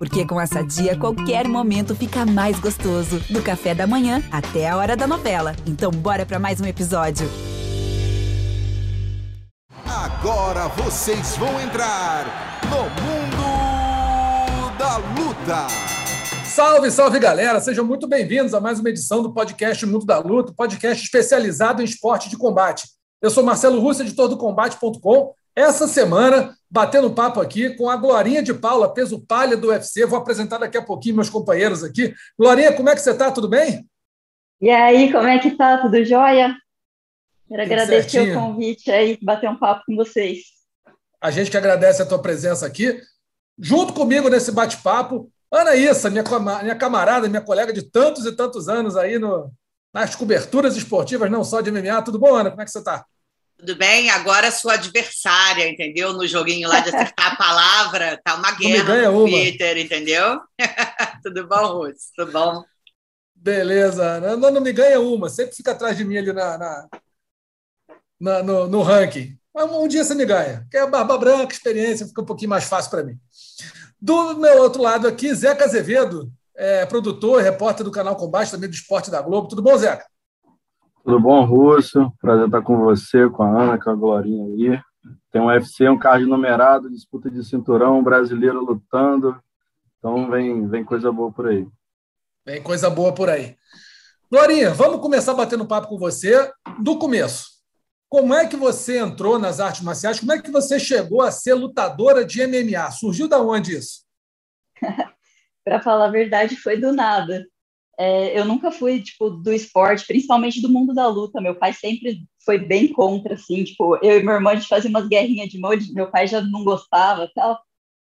Porque com essa dia, qualquer momento fica mais gostoso. Do café da manhã até a hora da novela. Então, bora para mais um episódio. Agora vocês vão entrar no Mundo da Luta. Salve, salve galera! Sejam muito bem-vindos a mais uma edição do podcast Mundo da Luta, podcast especializado em esporte de combate. Eu sou Marcelo Russo, editor do Combate.com. Essa semana, batendo papo aqui com a Glorinha de Paula, peso palha do UFC. Vou apresentar daqui a pouquinho meus companheiros aqui. Glorinha, como é que você está? Tudo bem? E aí, como é que tá? Tudo jóia? Quero Tudo agradecer certinho. o convite aí, bater um papo com vocês. A gente que agradece a tua presença aqui. Junto comigo nesse bate-papo, Ana Issa, minha, minha camarada, minha colega de tantos e tantos anos aí no, nas coberturas esportivas, não só de MMA. Tudo bom, Ana? Como é que você está? Tudo bem? Agora sua adversária, entendeu? No joguinho lá de acertar a palavra, tá uma guerra no uma. Twitter, entendeu? Tudo bom, Ruth? Tudo bom? Beleza. Não, não me ganha uma, sempre fica atrás de mim ali na, na, na no, no, ranking. Mas um dia você me ganha. Que é a barba branca, experiência, fica um pouquinho mais fácil para mim. Do meu outro lado aqui, Zeca Azevedo, é, produtor, repórter do canal Combate, também do Esporte da Globo. Tudo bom, Zeca? Tudo bom, Russo? Prazer estar com você, com a Ana, com a Glorinha aí. Tem um UFC, um card numerado, disputa de cinturão, brasileiro lutando. Então vem, vem coisa boa por aí. Vem coisa boa por aí. Glorinha, vamos começar batendo papo com você do começo. Como é que você entrou nas artes marciais? Como é que você chegou a ser lutadora de MMA? Surgiu da onde isso? para falar a verdade, foi do nada. É, eu nunca fui, tipo, do esporte, principalmente do mundo da luta. Meu pai sempre foi bem contra, assim, tipo, eu e meu irmão, a gente fazia umas guerrinhas de molde, meu pai já não gostava tal.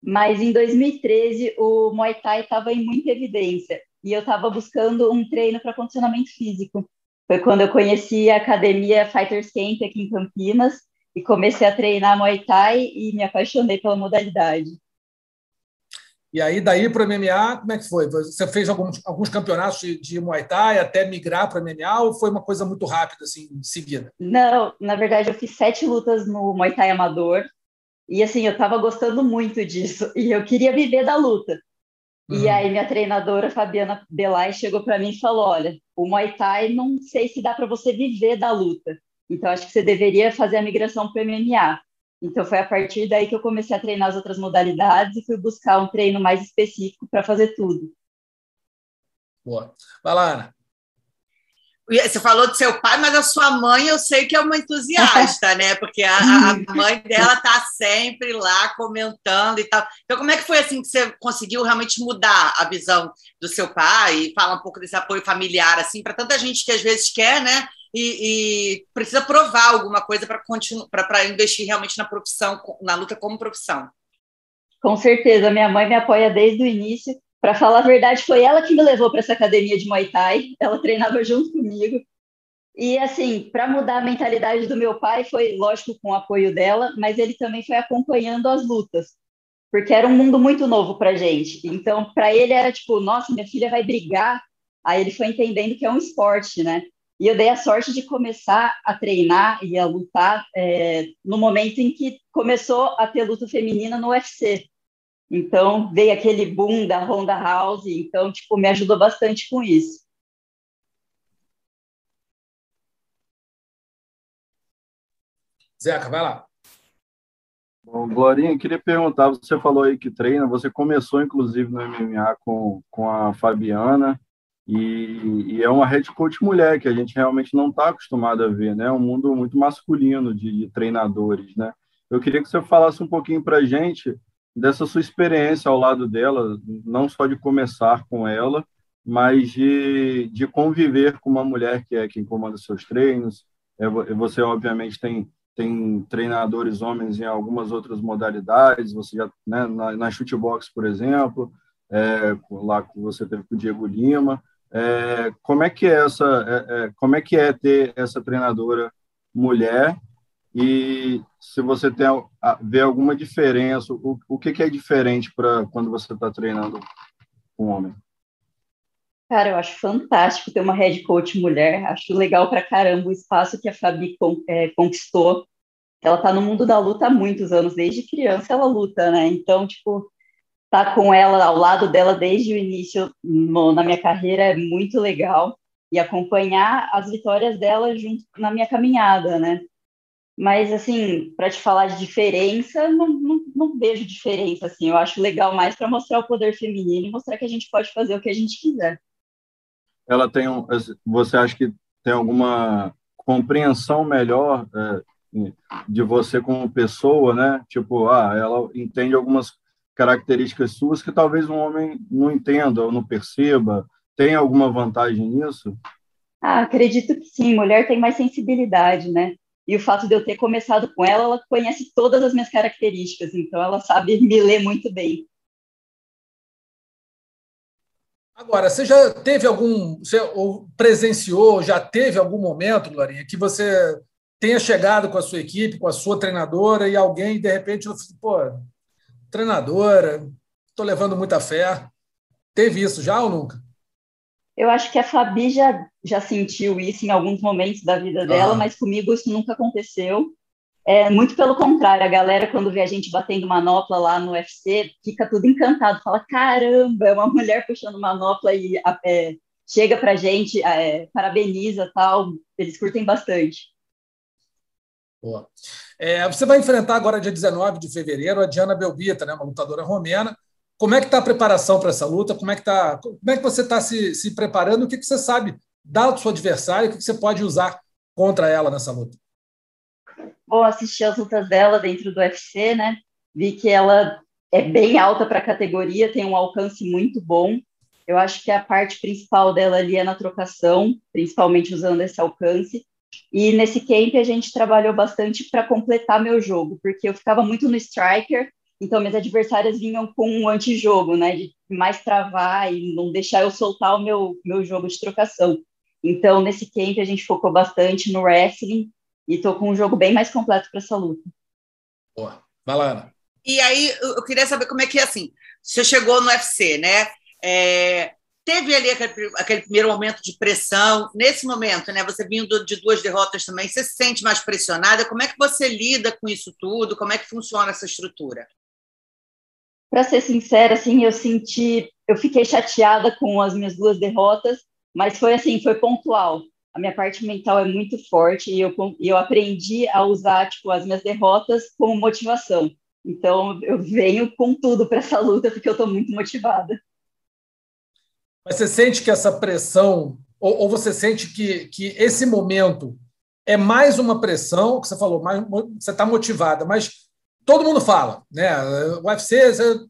Mas em 2013, o Muay Thai estava em muita evidência. E eu estava buscando um treino para condicionamento físico. Foi quando eu conheci a academia Fighters Camp aqui em Campinas e comecei a treinar Muay Thai e me apaixonei pela modalidade. E aí, daí para o MMA, como é que foi? Você fez alguns, alguns campeonatos de, de Muay Thai até migrar para o MMA ou foi uma coisa muito rápida, assim, em seguida? Não, na verdade, eu fiz sete lutas no Muay Thai amador. E, assim, eu estava gostando muito disso. E eu queria viver da luta. Uhum. E aí, minha treinadora, Fabiana Belay, chegou para mim e falou: Olha, o Muay Thai não sei se dá para você viver da luta. Então, acho que você deveria fazer a migração para o MMA. Então foi a partir daí que eu comecei a treinar as outras modalidades e fui buscar um treino mais específico para fazer tudo. Boa. Vai lá, Ana. Você falou do seu pai, mas a sua mãe eu sei que é uma entusiasta, né? Porque a, a mãe dela está sempre lá comentando e tal. Então, como é que foi assim que você conseguiu realmente mudar a visão do seu pai e falar um pouco desse apoio familiar, assim, para tanta gente que às vezes quer, né? E, e precisa provar alguma coisa para investir realmente na profissão, na luta como profissão. Com certeza, minha mãe me apoia desde o início. Para falar a verdade, foi ela que me levou para essa academia de Muay Thai. Ela treinava junto comigo. E assim, para mudar a mentalidade do meu pai, foi lógico com o apoio dela, mas ele também foi acompanhando as lutas, porque era um mundo muito novo para gente. Então, para ele era tipo, nossa, minha filha vai brigar. Aí ele foi entendendo que é um esporte, né? E eu dei a sorte de começar a treinar e a lutar é, no momento em que começou a ter luta feminina no UFC. Então, veio aquele boom da Ronda House, então, tipo, me ajudou bastante com isso. Zeca, vai lá. Bom, Glorinha, queria perguntar, você falou aí que treina, você começou, inclusive, no MMA com, com a Fabiana, e, e, é uma head coach mulher que a gente realmente não está acostumado a ver, né? É um mundo muito masculino de, de, treinadores, né? Eu queria que você falasse um pouquinho para a gente dessa sua experiência ao lado dela, não só de começar com ela, mas de, de conviver com uma mulher que é quem comanda seus treinos. É, você, obviamente, tem, tem treinadores homens em algumas outras modalidades, você já, né, na, na shootbox, por exemplo, é, lá que você teve com o Diego Lima. É, como é que é essa, é, é, como é que é ter essa treinadora mulher e se você tem vê alguma diferença, o, o que, que é diferente para quando você está treinando um homem? Cara, eu acho fantástico ter uma head coach mulher. Acho legal para caramba o espaço que a Fabi é, conquistou. Ela está no mundo da luta há muitos anos, desde criança ela luta, né? Então, tipo, tá com ela ao lado dela desde o início na minha carreira é muito legal e acompanhar as vitórias dela junto na minha caminhada, né? Mas, assim, para te falar de diferença, não, não, não, vejo diferença, assim. Eu acho legal mais para mostrar o poder feminino e mostrar que a gente pode fazer o que a gente quiser. Ela tem um... Você acha que tem alguma compreensão melhor é, de você como pessoa, né? Tipo, ah, ela entende algumas características suas que talvez um homem não entenda ou não perceba. Tem alguma vantagem nisso? Ah, acredito que sim. Mulher tem mais sensibilidade, né? E o fato de eu ter começado com ela, ela conhece todas as minhas características, então ela sabe me ler muito bem. Agora, você já teve algum, você presenciou, já teve algum momento, Glorinha, que você tenha chegado com a sua equipe, com a sua treinadora, e alguém, de repente, pô, treinadora, estou levando muita fé. Teve isso já ou nunca? Eu acho que a Fabi já, já sentiu isso em alguns momentos da vida dela, mas comigo isso nunca aconteceu. É, muito pelo contrário, a galera, quando vê a gente batendo manopla lá no UFC, fica tudo encantado, fala: caramba, é uma mulher puxando manopla e é, chega pra gente, é, parabeniza tal. Eles curtem bastante. Boa. É, você vai enfrentar agora, dia 19 de fevereiro, a Diana Belbita, né, uma lutadora romena. Como é que está a preparação para essa luta? Como é que, tá, como é que você está se, se preparando? O que, que você sabe da sua adversária? O que, que você pode usar contra ela nessa luta? Bom, assisti as lutas dela dentro do UFC, né? Vi que ela é bem alta para a categoria, tem um alcance muito bom. Eu acho que a parte principal dela ali é na trocação, principalmente usando esse alcance. E nesse camp a gente trabalhou bastante para completar meu jogo, porque eu ficava muito no striker então, minhas adversárias vinham com um antijogo, né? De mais travar e não deixar eu soltar o meu, meu jogo de trocação. Então, nesse camp, a gente focou bastante no wrestling e tô com um jogo bem mais completo para essa luta. Boa. Vai lá, Ana. E aí, eu queria saber como é que é assim. Você chegou no UFC, né? É, teve ali aquele, aquele, primeiro momento de pressão. Nesse momento, né? Você vindo de duas derrotas também, você se sente mais pressionada? Como é que você lida com isso tudo? Como é que funciona essa estrutura? Para ser sincera, assim, eu senti, eu fiquei chateada com as minhas duas derrotas, mas foi assim, foi pontual. A minha parte mental é muito forte e eu, eu aprendi a usar tipo as minhas derrotas como motivação. Então eu venho com tudo para essa luta porque eu estou muito motivada. Mas você sente que essa pressão, ou, ou, você sente que, que esse momento é mais uma pressão, que você falou, mais, você está motivada, mas todo mundo fala, né? O UFC, você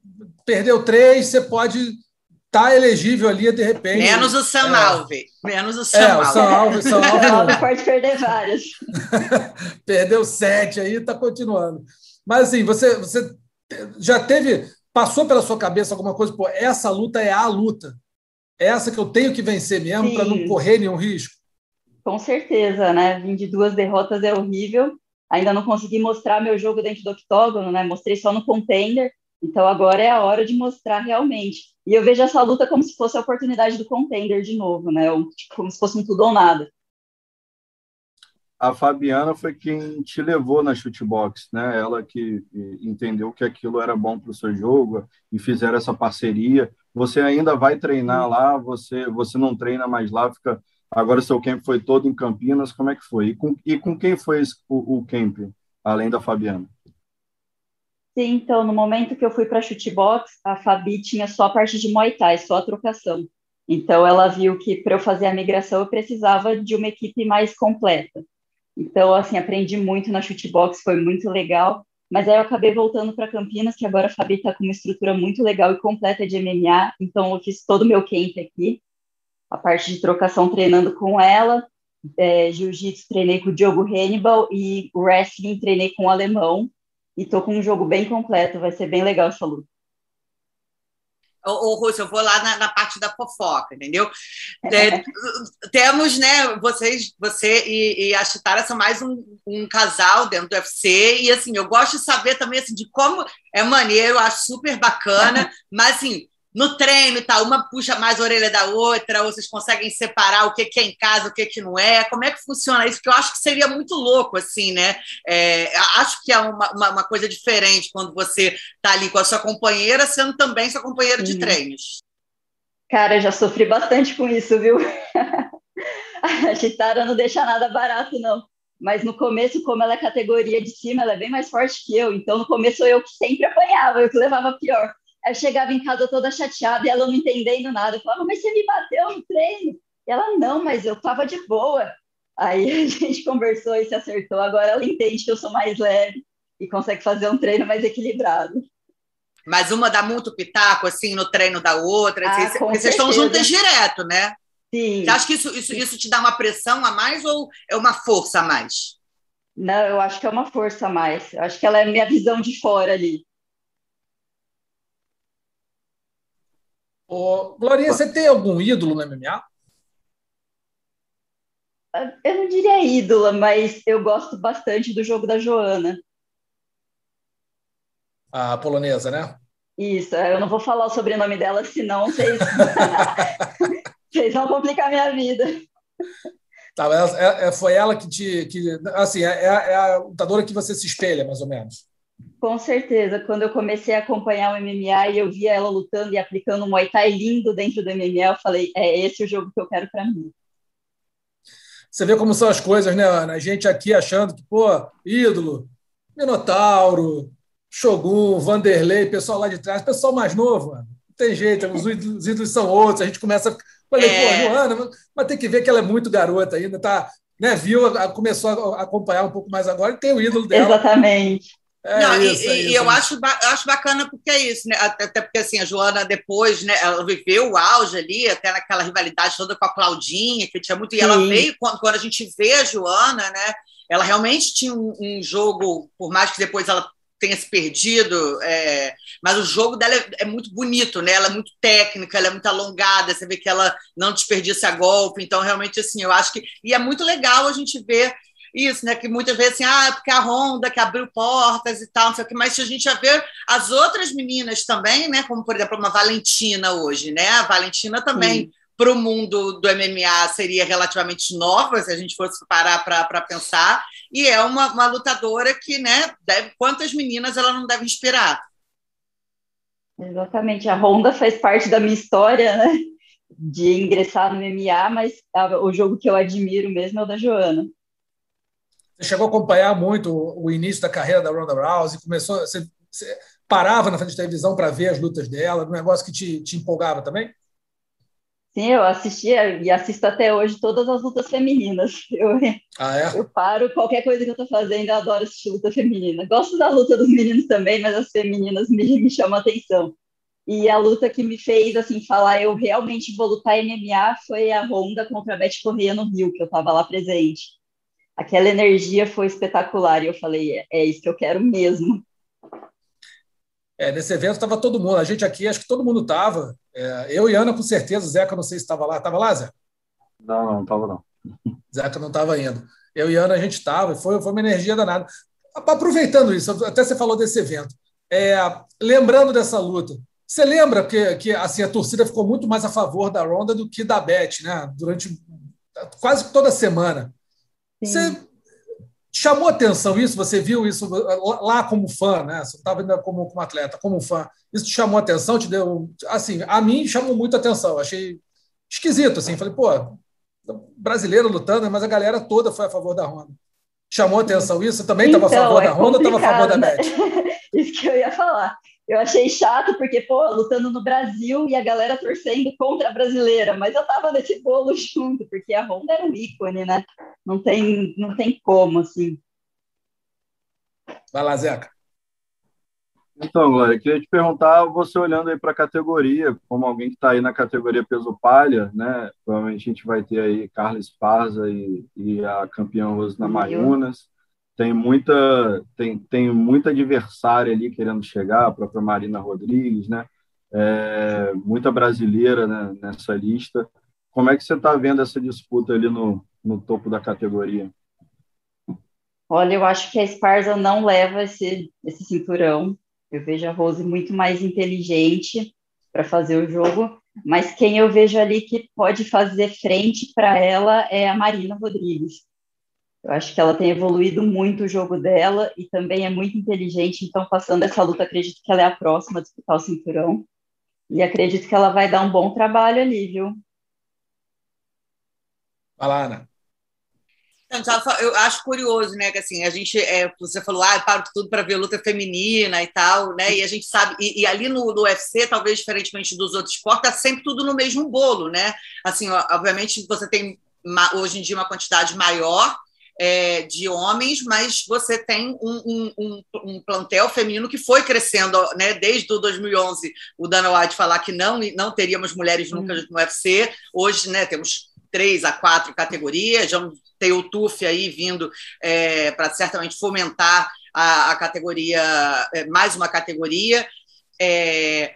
perdeu três, você pode estar tá elegível ali de repente. Menos o Sam é. Alve. Menos o Sam é, Alve. O Sam Alve, Sam não. pode perder várias. Perdeu sete aí, está continuando. Mas assim, você, você já teve, passou pela sua cabeça alguma coisa, pô, essa luta é a luta. Essa que eu tenho que vencer mesmo para não correr nenhum risco. Com certeza, né? Vim de duas derrotas é horrível, ainda não consegui mostrar meu jogo dentro do octógono, né? Mostrei só no contender. Então agora é a hora de mostrar realmente. E eu vejo essa luta como se fosse a oportunidade do contender de novo, né? Tipo, como se fosse um tudo ou nada. A Fabiana foi quem te levou na shootbox, né? Ela que entendeu que aquilo era bom para o seu jogo e fizeram essa parceria. Você ainda vai treinar lá? Você você não treina mais lá? Fica Agora seu camp foi todo em Campinas, como é que foi? E com, e com quem foi o, o camp, além da Fabiana? Sim, então, no momento que eu fui para a chutebox, a Fabi tinha só a parte de Muay Thai, só a trocação. Então, ela viu que para eu fazer a migração eu precisava de uma equipe mais completa. Então, assim, aprendi muito na chutebox, foi muito legal. Mas aí eu acabei voltando para Campinas, que agora a Fabi está com uma estrutura muito legal e completa de MMA. Então, eu fiz todo o meu camp aqui a parte de trocação treinando com ela, é, jiu-jitsu treinei com o Diogo Hannibal e wrestling treinei com o alemão. E tô com um jogo bem completo, vai ser bem legal essa luta. Ô, Rússia, eu vou lá na, na, parte da fofoca, entendeu? É, temos, né, vocês, você e, e a Chitara são mais um, um, casal dentro do UFC, e assim, eu gosto de saber também assim, de como é maneiro, eu acho super bacana, mas assim, no treino e tal, uma puxa mais a orelha da outra, ou vocês conseguem separar o que, é em casa, o que, que não é? Como é que funciona isso? Porque eu acho que seria muito louco, assim, né? É, acho que é uma, uma, uma, coisa diferente quando você está ali com a sua companheira, sendo também sua companheira de treinos. Cara, já sofri bastante com isso, viu? a Chitara não deixa nada barato, não. Mas no começo, como ela é categoria de cima, ela é bem mais forte que eu. Então, no começo, eu que sempre apanhava, eu que levava pior. Eu chegava em casa toda chateada e ela não entendendo nada. Eu falava, mas você me bateu no treino? E ela, não, mas eu tava de boa. Aí a gente conversou e se acertou. Agora ela entende que eu sou mais leve e consegue fazer um treino mais equilibrado. Mas uma dá muito pitaco, assim, no treino da outra. Ah, assim, porque vocês estão juntas direto, né? Sim. Você acha que isso, isso, isso te dá uma pressão a mais ou é uma força a mais? Não, eu acho que é uma força a mais. Eu acho que ela é minha visão de fora ali. Ô, Glorinha, você tem algum ídolo no MMA? Eu não diria ídola, mas eu gosto bastante do jogo da Joana. A polonesa, né? Isso, eu não vou falar o sobrenome dela, senão vocês, vocês vão complicar a minha vida. Tá, é, é, foi ela que te. Que, assim, é, é a lutadora que você se espelha, mais ou menos. Com certeza. Quando eu comecei a acompanhar o MMA e eu via ela lutando e aplicando um Muay Thai lindo dentro do MMA, eu falei, é esse o jogo que eu quero para mim. Você vê como são as coisas, né, Ana? A gente aqui achando que, pô, ídolo, Minotauro, Shogun, Vanderlei, pessoal lá de trás, pessoal mais novo, mano. Não tem jeito, os ídolos, os ídolos são outros. A gente começa. Falei, é... pô, Joana, mas tem que ver que ela é muito garota ainda, tá? Né, viu, começou a acompanhar um pouco mais agora e tem o ídolo dela. Exatamente. É não, isso, e, é isso, eu acho, acho bacana porque é isso, né? Até, até, porque assim, a Joana depois, né, ela viveu o auge ali, até naquela rivalidade toda com a Claudinha, que tinha muito. E Sim. ela veio, quando, quando a gente vê a Joana, né? Ela realmente tinha um, um jogo, por mais que depois ela tenha se perdido, é, mas o jogo dela é, é, muito bonito, né? Ela é muito técnica, ela é muito alongada, você vê que ela não desperdiça golpe, então realmente assim, eu acho que e é muito legal a gente ver isso, né? Que muitas vezes assim, ah, porque a Honda que abriu portas e tal, não sei o que, mas se a gente já vê as outras meninas também, né? Como, por exemplo, uma Valentina hoje, né? A Valentina também. Para o mundo do MMA seria relativamente nova, se a gente fosse parar para pensar, e é uma, uma lutadora que, né, deve, quantas meninas ela não deve inspirar? Exatamente, a Honda faz parte da minha história, né? De ingressar no MMA, mas o jogo que eu admiro mesmo é o da Joana. Você chegou a acompanhar muito o, início da carreira da Ronda Rousey, começou, você, você parava na frente de televisão para ver as lutas dela, um negócio que te, te empolgava também? Sim, eu assistia e assisto até hoje todas as lutas femininas. Eu, ah, é? eu paro qualquer coisa que eu estou fazendo, eu adoro assistir luta feminina. Gosto da luta dos meninos também, mas as femininas me, me chamam a atenção. E a luta que me fez assim falar eu realmente vou lutar MMA foi a Honda contra a Beth Correia no Rio, que eu estava lá presente aquela energia foi espetacular. E eu falei, é, é isso que eu quero mesmo. É, nesse evento estava todo mundo, a gente aqui, acho que todo mundo estava. É, eu e Ana, com certeza, Zeca, não sei se estava lá. Estava lá, Zé? Não, não estava não. Zeca não estava indo. Eu e Ana, a gente estava, e foi, foi uma energia danada. Aproveitando isso, até você falou desse evento, é, lembrando dessa luta, você lembra que, que assim, a torcida ficou muito mais a favor da Ronda do que da Beth, né? Durante quase toda a semana. Você chamou atenção isso? Você viu isso lá como fã, né? Você estava ainda como, como atleta, como fã. Isso te chamou atenção? Te deu. Assim, a mim chamou muito atenção. Achei esquisito, assim. Falei, pô, brasileiro lutando, mas a galera toda foi a favor da Honda. Chamou atenção isso? Você também estava então, a favor é da Honda ou estava a favor da Beth? isso que eu ia falar eu achei chato, porque, pô, lutando no Brasil e a galera torcendo contra a brasileira, mas eu tava nesse bolo junto, porque a Honda era um ícone, né? Não tem, não tem como, assim. Vai lá, Zeca. Então, Glória, queria te perguntar, você olhando aí para a categoria, como alguém que está aí na categoria peso palha, né? Provavelmente a gente vai ter aí Carlos Parza e, e a campeã Rosna Mayunas tem muita tem, tem muita adversária ali querendo chegar, a própria Marina Rodrigues, né? É, muita brasileira né, nessa lista. Como é que você está vendo essa disputa ali no, no topo da categoria? Olha, eu acho que a Esparza não leva esse, esse cinturão. Eu vejo a Rose muito mais inteligente. para fazer o jogo, mas quem eu vejo ali que pode fazer frente para ela é a Marina Rodrigues. Eu acho que ela tem evoluído muito o jogo dela e também é muito inteligente, então passando essa luta, acredito que ela é a próxima a disputar o cinturão. E acredito que ela vai dar um bom trabalho ali, viu? Fala, Ana. Eu acho curioso, né? Que assim, a gente, é, você falou, ah, paro tudo para ver luta feminina e tal, né? E a gente sabe, e, e ali no, no, UFC, talvez diferentemente dos outros esportes, tá sempre tudo no mesmo bolo, né? Assim, obviamente você tem hoje em dia uma quantidade maior é, de homens, mas você tem um, um, um, plantel feminino que foi crescendo, né? Desde o 2011, o Dana White falar que não não teríamos mulheres nunca hum. no UFC, hoje, né? Temos três a quatro categorias, já tem o TUF aí vindo é, para certamente fomentar a, a categoria, é, mais uma categoria. É,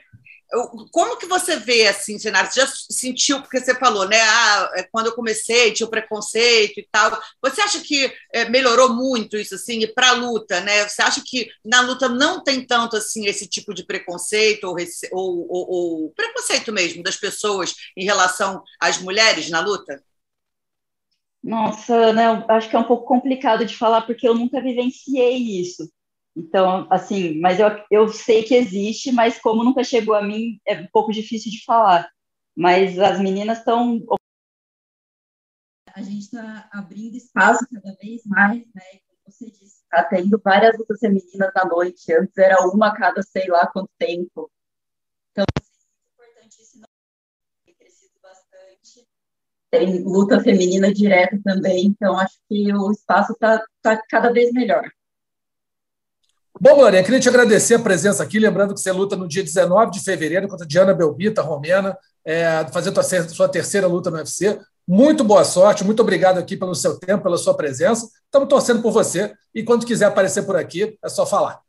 como que você vê assim, cenário? Você já sentiu, porque você falou, né? Ah, é, quando eu comecei, tinha o preconceito e tal. Você acha que é, melhorou muito isso, assim, e para a luta, né? Você acha que na luta não tem tanto assim esse tipo de preconceito ou, ou, ou, ou preconceito mesmo das pessoas em relação às mulheres na luta? Nossa, né, acho que é um pouco complicado de falar porque eu nunca vivenciei isso. Então, assim, mas eu, eu sei que existe, mas como nunca chegou a mim, é um pouco difícil de falar. Mas as meninas estão. A gente está abrindo espaço cada vez mais, né? Como você disse, está tendo várias lutas femininas na noite. Antes era uma a cada sei lá quanto tempo. Então, é importantíssimo. Tem crescido bastante tem luta feminina direta também, então acho que o espaço está tá cada vez melhor. Bom, Glorinha, queria te agradecer a presença aqui, lembrando que você luta no dia 19 de fevereiro contra Diana Belbita, romena, é, fazendo a sua terceira luta no UFC. Muito boa sorte, muito obrigado aqui pelo seu tempo, pela sua presença. Estamos torcendo por você e quando quiser aparecer por aqui, é só falar.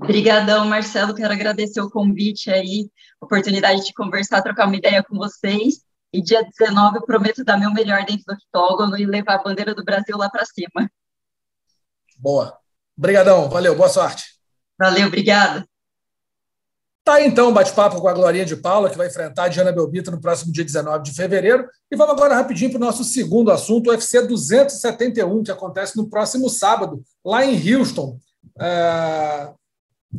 Obrigadão, Marcelo. Quero agradecer o convite aí, oportunidade de conversar, trocar uma ideia com vocês. E dia 19 eu prometo dar meu melhor dentro do octógono e levar a bandeira do Brasil lá para cima. Boa. Obrigadão, valeu, boa sorte. Valeu, obrigada. Tá aí, então, bate-papo com a Glorinha de Paula, que vai enfrentar a Diana Belbita no próximo dia 19 de fevereiro. E vamos agora rapidinho para o nosso segundo assunto, o UFC 271, que acontece no próximo sábado, lá em Houston, é,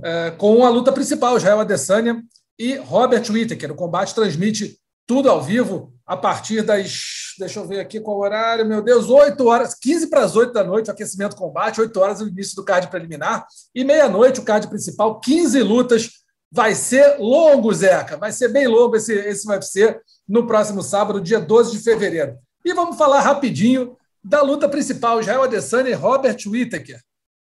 é, com a luta principal, Israel Adesanya e Robert Whittaker. O combate transmite tudo ao vivo, a partir das. Deixa eu ver aqui qual horário, meu Deus, 8 horas, 15 para as 8 da noite, o aquecimento combate, 8 horas o início do card preliminar, e meia-noite o card principal, 15 lutas. Vai ser longo, Zeca, vai ser bem longo esse, esse UFC no próximo sábado, dia 12 de fevereiro. E vamos falar rapidinho da luta principal, Israel Adesanya e Robert Whittaker.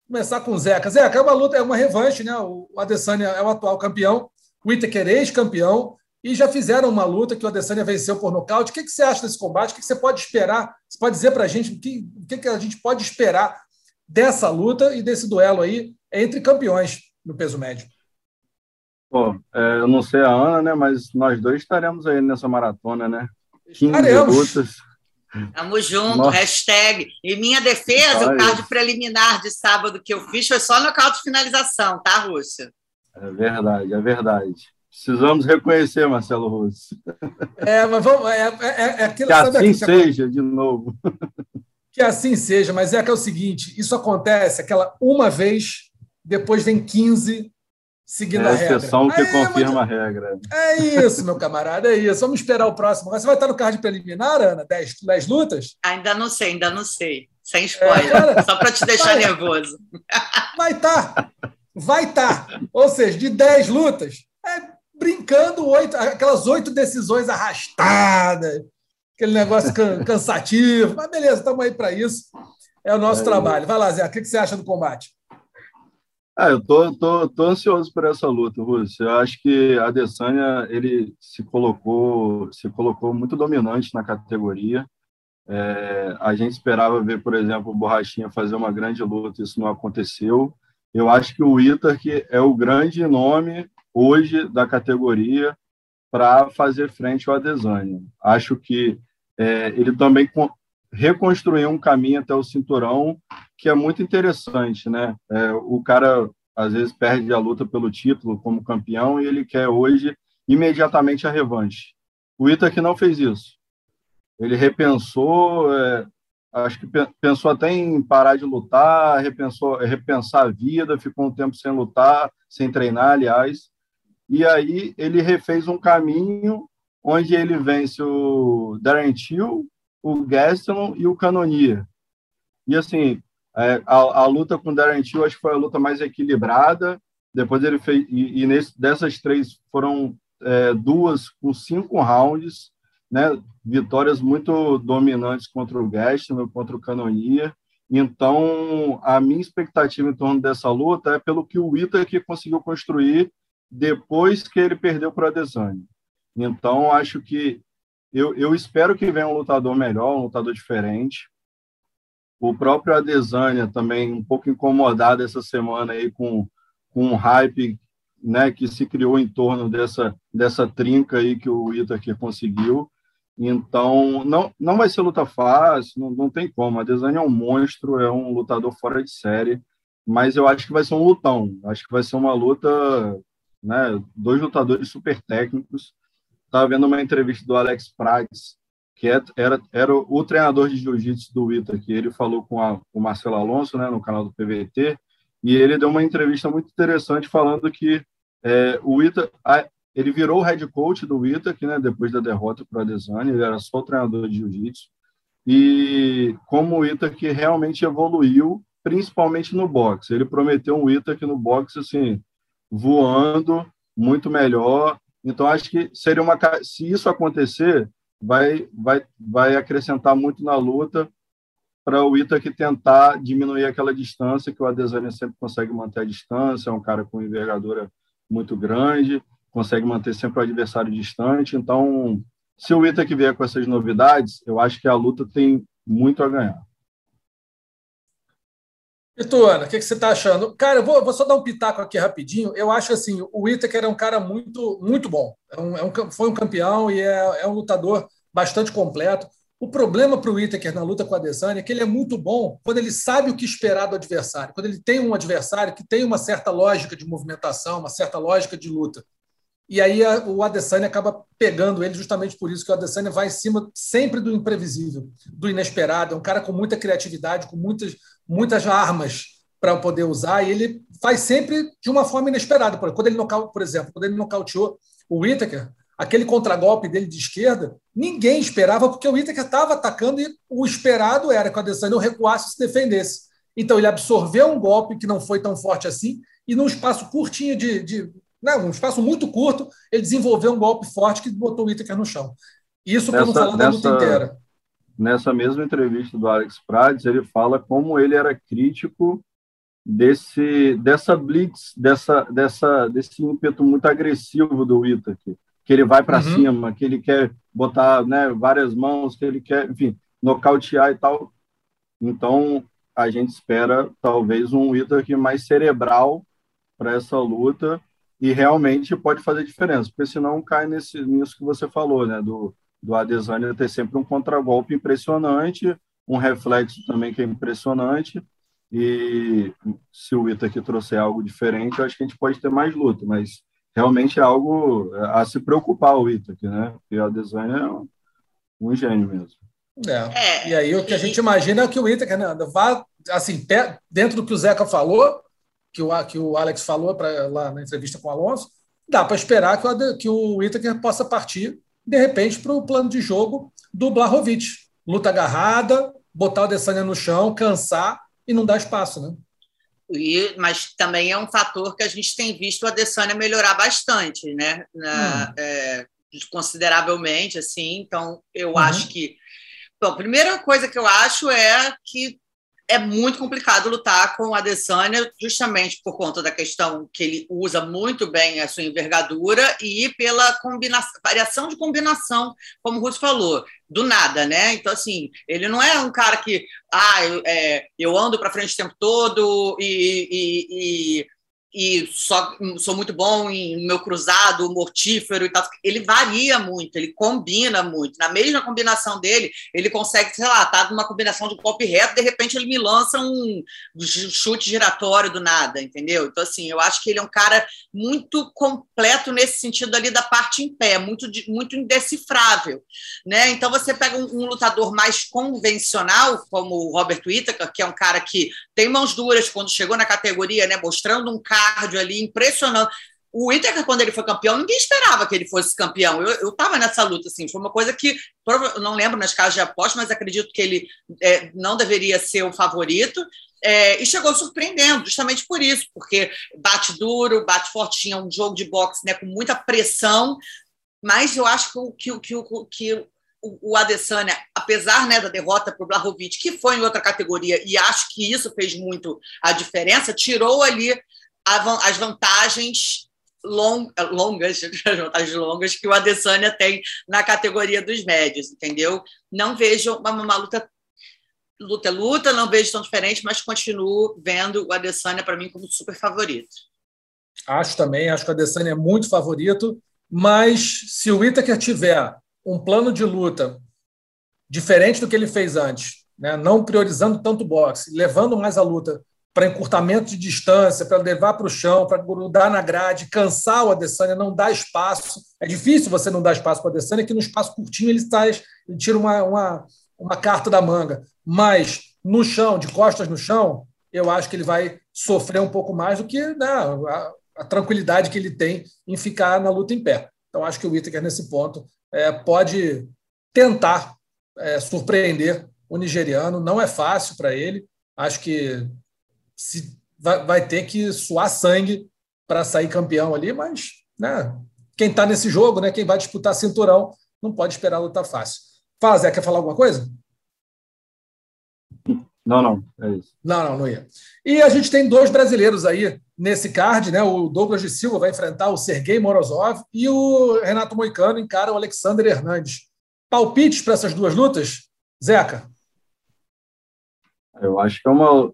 Começar com o Zeca. Zeca, é uma luta, é uma revanche, né? O Adesanya é o atual campeão, o Whittaker ex-campeão e já fizeram uma luta que o Adesanya venceu por nocaute. O que, que você acha desse combate? O que, que você pode esperar? Você pode dizer para a gente o que, o que, que a gente pode esperar dessa luta e desse duelo aí entre campeões no peso médio? Pô, é, eu não sei a Ana, né? Mas nós dois estaremos aí nessa maratona, né? 15 estaremos. lutas. Tamo junto, Nossa. hashtag. Em minha defesa, o card preliminar de sábado que eu fiz foi só nocaute finalização, tá, Rússia? É verdade, é verdade. Precisamos reconhecer, Marcelo Russo. É, mas vamos. É, é, é aquilo, que assim seja, de novo. Que assim seja, mas é que é o seguinte: isso acontece aquela uma vez, depois vem 15 seguindo é a regra. É a exceção que confirma a regra. É isso, meu camarada, é isso. Vamos esperar o próximo. Você vai estar no card preliminar, Ana? 10, 10 lutas? Ainda não sei, ainda não sei. Sem spoiler, é, só para te deixar vai, nervoso. Vai estar. Tá. Vai estar. Tá. Ou seja, de 10 lutas, é brincando oito, aquelas oito decisões arrastadas, aquele negócio cansativo. Mas beleza, estamos aí para isso. É o nosso é, trabalho. Vai lá, Zé, o que você acha do combate? Ah, eu tô, tô, tô ansioso por essa luta, Rússio. Eu acho que a Adesanya, ele se colocou, se colocou muito dominante na categoria. É, a gente esperava ver, por exemplo, o Borrachinha fazer uma grande luta, isso não aconteceu. Eu acho que o Ita que é o grande nome hoje da categoria para fazer frente ao Adesanya. Acho que é, ele também reconstruiu um caminho até o cinturão que é muito interessante, né? É, o cara às vezes perde a luta pelo título como campeão e ele quer hoje imediatamente a revanche. O Itaque não fez isso. Ele repensou, é, acho que pensou até em parar de lutar, repensou, repensar a vida, ficou um tempo sem lutar, sem treinar, aliás. E aí ele refez um caminho onde ele vence o Darren Till, o Gastelum e o Canonia. E assim, é, a, a, luta com o Darren Till acho que foi a luta mais equilibrada. Depois ele fez e, e nesse, dessas três foram é, duas com cinco rounds, né? Vitórias muito dominantes contra o Gastelum, contra o Canonia. Então, a minha expectativa em torno dessa luta é pelo que o Itaque conseguiu construir depois que ele perdeu para Adesanya. Então, acho que eu, eu espero que venha um lutador melhor, um lutador diferente. O próprio Adesanya também um pouco incomodado essa semana aí com, com um hype né, que se criou em torno dessa, dessa trinca aí que o Itaker conseguiu. Então, não, não vai ser luta fácil, não, não tem como. A Adesanya é um monstro, é um lutador fora de série, mas eu acho que vai ser um lutão. Acho que vai ser uma luta, né, dois lutadores super técnicos estava vendo uma entrevista do Alex Prates, que é, era, era o, treinador de jiu-jitsu do Ita, que ele falou com a, o Marcelo Alonso, né, no canal do PVT, e ele deu uma entrevista muito interessante falando que é, o Ita, a, ele virou o head coach do Ita, que, né, depois da derrota para o Adesanya, ele era só o treinador de jiu-jitsu, e como o Ita que realmente evoluiu, principalmente no boxe. Ele prometeu um Ita que no boxe, assim, voando, muito melhor, então, acho que seria uma. Se isso acontecer, vai, vai, vai acrescentar muito na luta para o Ita que tentar diminuir aquela distância, que o Adesanya sempre consegue manter a distância, é um cara com envergadura muito grande, consegue manter sempre o adversário distante. Então, se o Ita que vier com essas novidades, eu acho que a luta tem muito a ganhar. E tu, Ana, o que, que, você está achando? Cara, eu vou, vou, só dar um pitaco aqui rapidinho. Eu acho assim, o Whittaker é um cara muito, muito bom. É um, é um, foi um campeão e é, é, um lutador bastante completo. O problema para o Whittaker na luta com a Adesanya é que ele é muito bom quando ele sabe o que esperar do adversário, quando ele tem um adversário que tem uma certa lógica de movimentação, uma certa lógica de luta. E aí a, o Adesanya acaba pegando ele justamente por isso que o Adesanya vai em cima sempre do imprevisível, do inesperado. É um cara com muita criatividade, com muitas, muitas armas para poder usar e ele faz sempre de uma forma inesperada. Quando ele nocaute, por exemplo, quando ele nocauteou o Whittaker, aquele contragolpe dele de esquerda, ninguém esperava porque o Whittaker estava atacando e o esperado era que o Adesanya recuasse e se defendesse. Então ele absorveu um golpe que não foi tão forte assim e num espaço curtinho de, de né, um espaço muito curto, ele desenvolveu um golpe forte que botou o Itaker no chão. Isso para não falar da luta inteira. Nessa mesma entrevista do Alex Prades, ele fala como ele era crítico desse dessa blitz, dessa, dessa desse ímpeto muito agressivo do Itaker, que ele vai para uhum. cima, que ele quer botar né, várias mãos, que ele quer, enfim, nocautear e tal. Então, a gente espera talvez um Itaker mais cerebral para essa luta e realmente pode fazer diferença, porque senão cai nesse, nisso que você falou, né, do, do Adesanya ter sempre um contragolpe impressionante, um reflexo também que é impressionante, e se o Ita aqui trouxer algo diferente, eu acho que a gente pode ter mais luta, mas realmente é algo a se preocupar o Ita aqui, né, porque o Adesanya é um, um gênio mesmo. É. é. E aí o que a gente imagina é que o Ita, né, vá assim, dentro do que o Zeca falou, que o, que o Alex falou pra, lá na entrevista com o Alonso, dá para esperar que o, que o Itaker possa partir, de repente, para o plano de jogo do Blahovic. Luta agarrada, botar o Adesanya no chão, cansar e não dar espaço, né? E, mas também é um fator que a gente tem visto o Adesanya melhorar bastante, né? Na, hum. é, consideravelmente, assim. Então, eu uhum. acho que. Bom, a primeira coisa que eu acho é que é muito complicado lutar com o Adesanya, justamente por conta da questão que ele usa muito bem a sua envergadura e pela variação de combinação, como o Russo falou, do nada, né? Então, assim, ele não é um cara que, ah, eu, é, eu ando para frente o tempo todo e, e, e e só sou muito bom em meu cruzado, mortífero e tal. Ele varia muito, ele combina muito. Na mesma combinação dele, ele consegue, sei lá, tá numa combinação de golpe reto, de repente ele me lança um chute giratório do nada, entendeu? Então, assim, eu acho que ele é um cara muito completo nesse sentido ali da parte em pé, muito, muito indecifrável, né? Então, você pega um, um lutador mais convencional, como o Robert Whittaker, que é um cara que tem mãos duras quando chegou na categoria, né? Mostrando um cara cardio ali, impressionante. O Inter, quando ele foi campeão, ninguém esperava que ele fosse campeão. Eu estava nessa luta, assim, foi uma coisa que, não lembro nas casas de aposta, mas acredito que ele é, não deveria ser o favorito. É, e chegou surpreendendo, justamente por isso, porque bate duro, bate forte, tinha um jogo de boxe né, com muita pressão, mas eu acho que, que, que, que o Adesanya, apesar né, da derrota para o Blahovic, que foi em outra categoria, e acho que isso fez muito a diferença, tirou ali as vantagens long, longas, as vantagens longas que o Adesanya tem na categoria dos médios, entendeu? Não vejo uma, uma luta luta luta, não vejo tão diferente, mas continuo vendo o Adesanya para mim como super favorito. Acho também, acho que o Adesanya é muito favorito, mas se o Whittaker tiver um plano de luta diferente do que ele fez antes, né, não priorizando tanto boxe, levando mais a luta para encurtamento de distância, para levar para o chão, para grudar na grade, cansar o Adesanya, não dar espaço. É difícil você não dar espaço para o Adesanya, que no espaço curtinho ele, traz, ele tira uma, uma, uma carta da manga. Mas no chão, de costas no chão, eu acho que ele vai sofrer um pouco mais do que né, a, a, tranquilidade que ele tem em ficar na luta em pé. Então, acho que o Whittaker, nesse ponto, é, pode tentar é, surpreender o nigeriano. Não é fácil para ele. Acho que se vai, vai ter que suar sangue para sair campeão ali, mas né, quem está nesse jogo, né, quem vai disputar cinturão, não pode esperar lutar fácil. Fala, Zé, quer falar alguma coisa? Não, não, é isso. Não, não, não ia. E a gente tem dois brasileiros aí nesse card, né? O Douglas de Silva vai enfrentar o Sergei Morozov e o Renato Moicano encara o Alexander Hernandes. Palpites para essas duas lutas? Zeca? Eu acho que é uma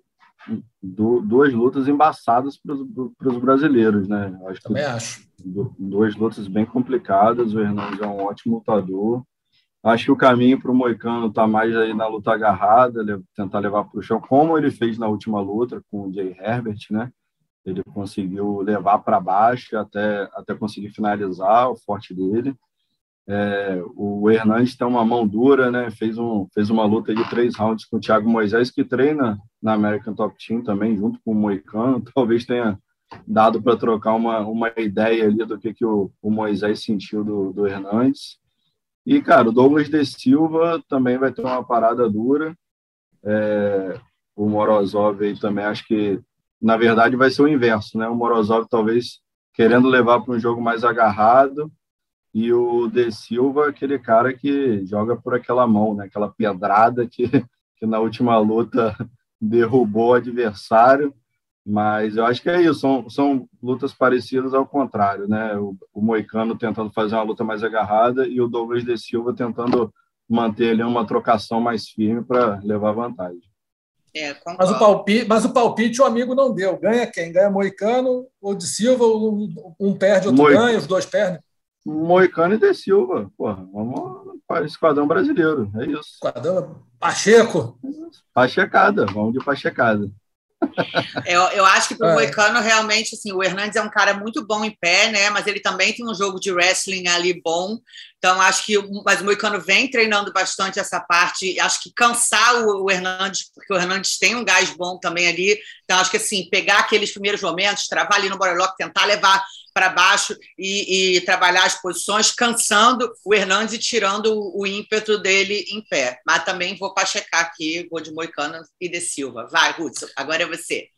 duas lutas embaçadas para os brasileiros, né? Acho Também acho. duas lutas bem complicadas. O Hernandes é um ótimo lutador. Acho que o caminho para o Moicano está mais aí na luta agarrada, tentar levar para o chão, como ele fez na última luta com o Jay Herbert, né? Ele conseguiu levar para baixo até, até conseguir finalizar o forte dele. É, o Hernandes tem uma mão dura, né? Fez, um, fez uma luta de três rounds com o Thiago Moisés, que treina na American Top Team também, junto com o Moicano. Talvez tenha dado para trocar uma, uma ideia ali do que, que o, o Moisés sentiu do, do Hernandes. E, cara, o Douglas de Silva também vai ter uma parada dura. É, o Morozov aí também acho que, na verdade, vai ser o inverso, né? O Morozov talvez querendo levar para um jogo mais agarrado e o De Silva, aquele cara que joga por aquela mão, né? aquela pedrada que, que na última luta derrubou o adversário. Mas eu acho que é isso, são, são lutas parecidas ao contrário, né? O, o Moicano tentando fazer uma luta mais agarrada e o Douglas De Silva tentando manter ali uma trocação mais firme para levar vantagem. É, mas, o palpite, mas o palpite o amigo não deu. Ganha quem? Ganha Moicano ou De Silva, um, um perde, outro ganha, os dois perdem. Moicano e De Silva. Porra, vamos para o Esquadrão Brasileiro. É isso. Esquadrão Pacheco. Pachecada, vamos de Pachecada. Eu, eu acho que para o é. Moicano, realmente, assim, o Hernandes é um cara muito bom em pé, né? Mas ele também tem um jogo de wrestling ali bom. Então, acho que mas o Moicano vem treinando bastante essa parte. Acho que cansar o, o Hernandes, porque o Hernandes tem um gás bom também ali. Então, acho que assim, pegar aqueles primeiros momentos, travar ali no Borolock, tentar levar para baixo e, e, trabalhar as posições, cansando o Hernandes e tirando o, o, ímpeto dele em pé. Mas também vou para checar aqui, vou de Moicano e de Silva. Vai, Hudson, agora é você.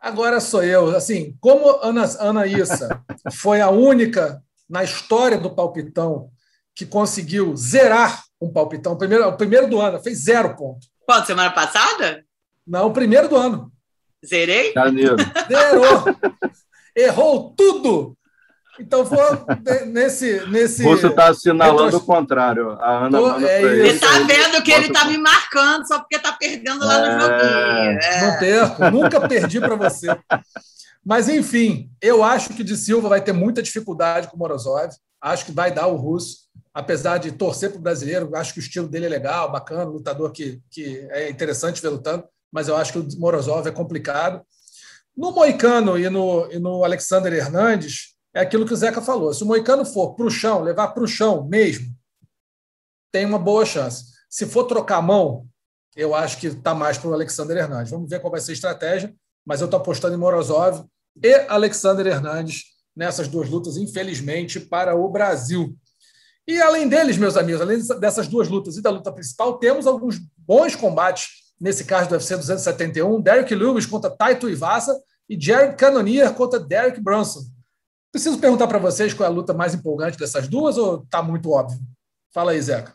Agora sou eu. Assim, como Ana, Ana Issa foi a única na história do palpitão que conseguiu zerar um palpitão, o primeiro, o primeiro do ano, fez zero ponto. Quando? Semana passada? Não, o primeiro do ano. Zerei? Janeiro. Zerou errou tudo. Então foi nesse. nesse Você está assinalando o contrário. A Ana Tô, é ele está vendo que ele está me marcando só porque está perdendo lá no é... joguinho. É. Não perco, nunca perdi para você. Mas, enfim, eu acho que de Silva vai ter muita dificuldade com o Morozov. Acho que vai dar o russo, apesar de torcer para o brasileiro. Acho que o estilo dele é legal, bacana, lutador que, que é interessante ver lutando, mas eu acho que o Morozov é complicado. No Moicano e no, e no Alexander Hernandes, é aquilo que o Zeca falou. Se o Moicano for para o chão, levar para o chão mesmo, tem uma boa chance. Se for trocar mão, eu acho que está mais para o Alexander Hernandes. Vamos ver qual vai ser a estratégia, mas eu estou apostando em Morozov e Alexander Hernandes nessas duas lutas, infelizmente, para o Brasil. E além deles, meus amigos, além dessas duas lutas e da luta principal, temos alguns bons combates nesse caso do UFC 271. Derek Lewis contra Taito Ivasa e Jared Cannonier contra Derek Brunson. Preciso perguntar para vocês qual é a luta mais empolgante dessas duas ou está muito óbvio? Fala aí, Zeca.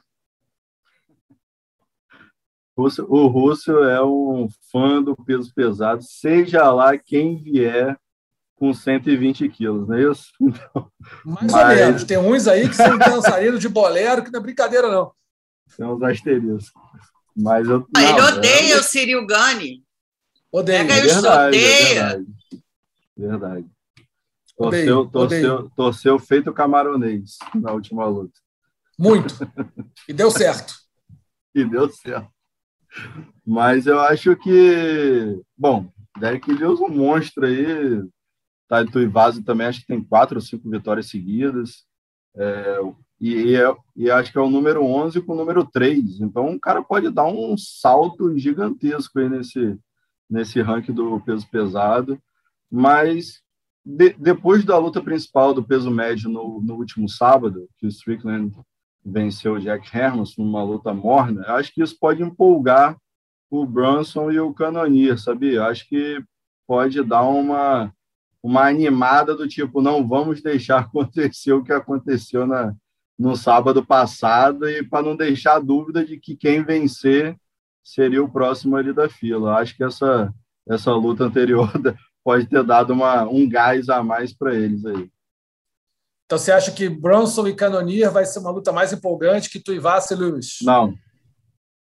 O Russo é um fã do peso pesado, seja lá quem vier com 120 quilos, não é isso? Então, Mais mas... ou menos. Tem uns aí que são dançarinos de bolero, que não é brincadeira, não. São os asteriscos. Mas eu, não, Ele odeia é... o Cyril Gani. Odeia. É verdade, é verdade. verdade. Torceu, odeio, torceu, odeio. torceu feito camaronês na última luta. Muito. E deu certo. e deu certo. Mas eu acho que, bom, Derek Lewis é um monstro aí. Taito Ivasa também acho que tem quatro ou cinco vitórias seguidas. É, e, e, é, e, acho que é o número 11 com o número 3. Então, o cara pode dar um salto gigantesco aí nesse, nesse ranking do peso pesado. Mas de, depois da luta principal do peso médio no, no último sábado, que o Strickland venceu o Jack Hermanson numa luta morna, acho que isso pode empolgar o Brunson e o Cannonier, sabia? Acho que pode dar uma, uma animada do tipo, não vamos deixar acontecer o que aconteceu na, no sábado passado e para não deixar dúvida de que quem vencer seria o próximo ali da fila. Acho que essa, essa luta anterior pode ter dado uma, um gás a mais para eles aí. Então você acha que Bronson e Cannonier vai ser uma luta mais empolgante que Tuivasa e Lewis? Não.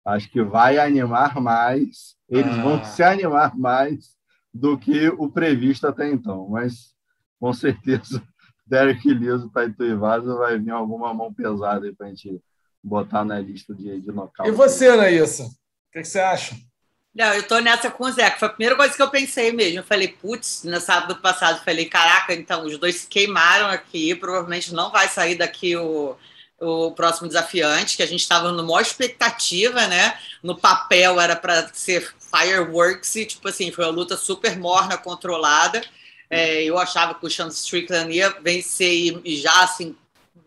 Acho que vai animar mais. Eles ah. vão se animar mais do que o previsto até então. Mas com certeza Derek Lewis e Taito Ivasa vai vir alguma mão pesada para a gente botar na lista de, de nocaute. E você, Anaísa? O que, que você acha? Não, eu tô nessa com o Zé, que foi a primeira coisa que eu pensei mesmo. Eu falei, putz, no sábado passado, falei, caraca, então os dois se queimaram aqui, provavelmente não vai sair daqui o, o próximo desafiante, que a gente estava no maior expectativa, né? No papel era para ser fireworks, e tipo assim, foi uma luta super morna, controlada. É, eu achava que o Sean Strickland ia vencer e, já, assim,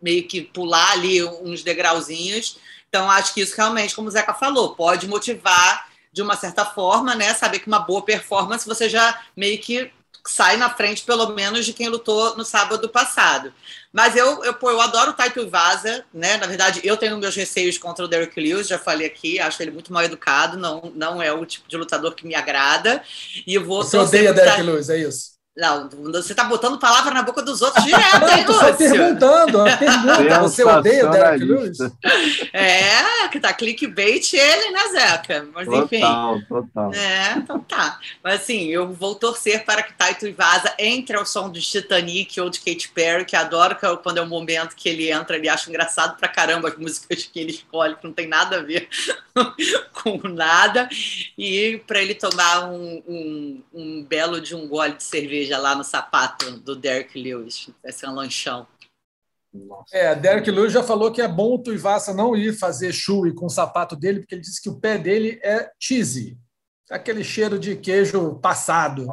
meio que pular ali uns degrauzinhos. Então, acho que isso realmente, como o Zeca falou, pode motivar de uma certa forma, né? Saber que uma boa performance você já meio que sai na frente, pelo menos, de quem lutou no sábado passado. Mas eu, eu, pô, eu adoro o Taito Vaza, né? Na verdade, eu tenho meus receios contra o Derek Lewis, já falei aqui, acho ele muito mal educado, não, não é o tipo de lutador que me agrada. E eu vou Você odeia Derek Lewis, é isso? Não, você está botando palavra na boca dos outros direto, hein, Lúcio? perguntando, pergunta. Você odeia o Derek Lewis? É, que tá clickbait ele, né, Zeca? Mas total, enfim. Total, total. É, então tá. Mas assim, eu vou torcer para que Taito Vaza entre ao som de Titanic ou de Katy Perry, que adoro que é quando é o momento que ele entra, ele acha engraçado pra caramba as músicas que ele escolhe, que não tem nada a ver com nada. E para ele tomar um, um, um belo de um gole de cerveja cerveja lá no sapato do Derek Lewis. Vai ser um lanchão. É, Derek Lewis já falou que é bom o Tuivasa não ir fazer chui com o sapato dele, porque ele disse que o pé dele é cheesy. Aquele cheiro de queijo passado.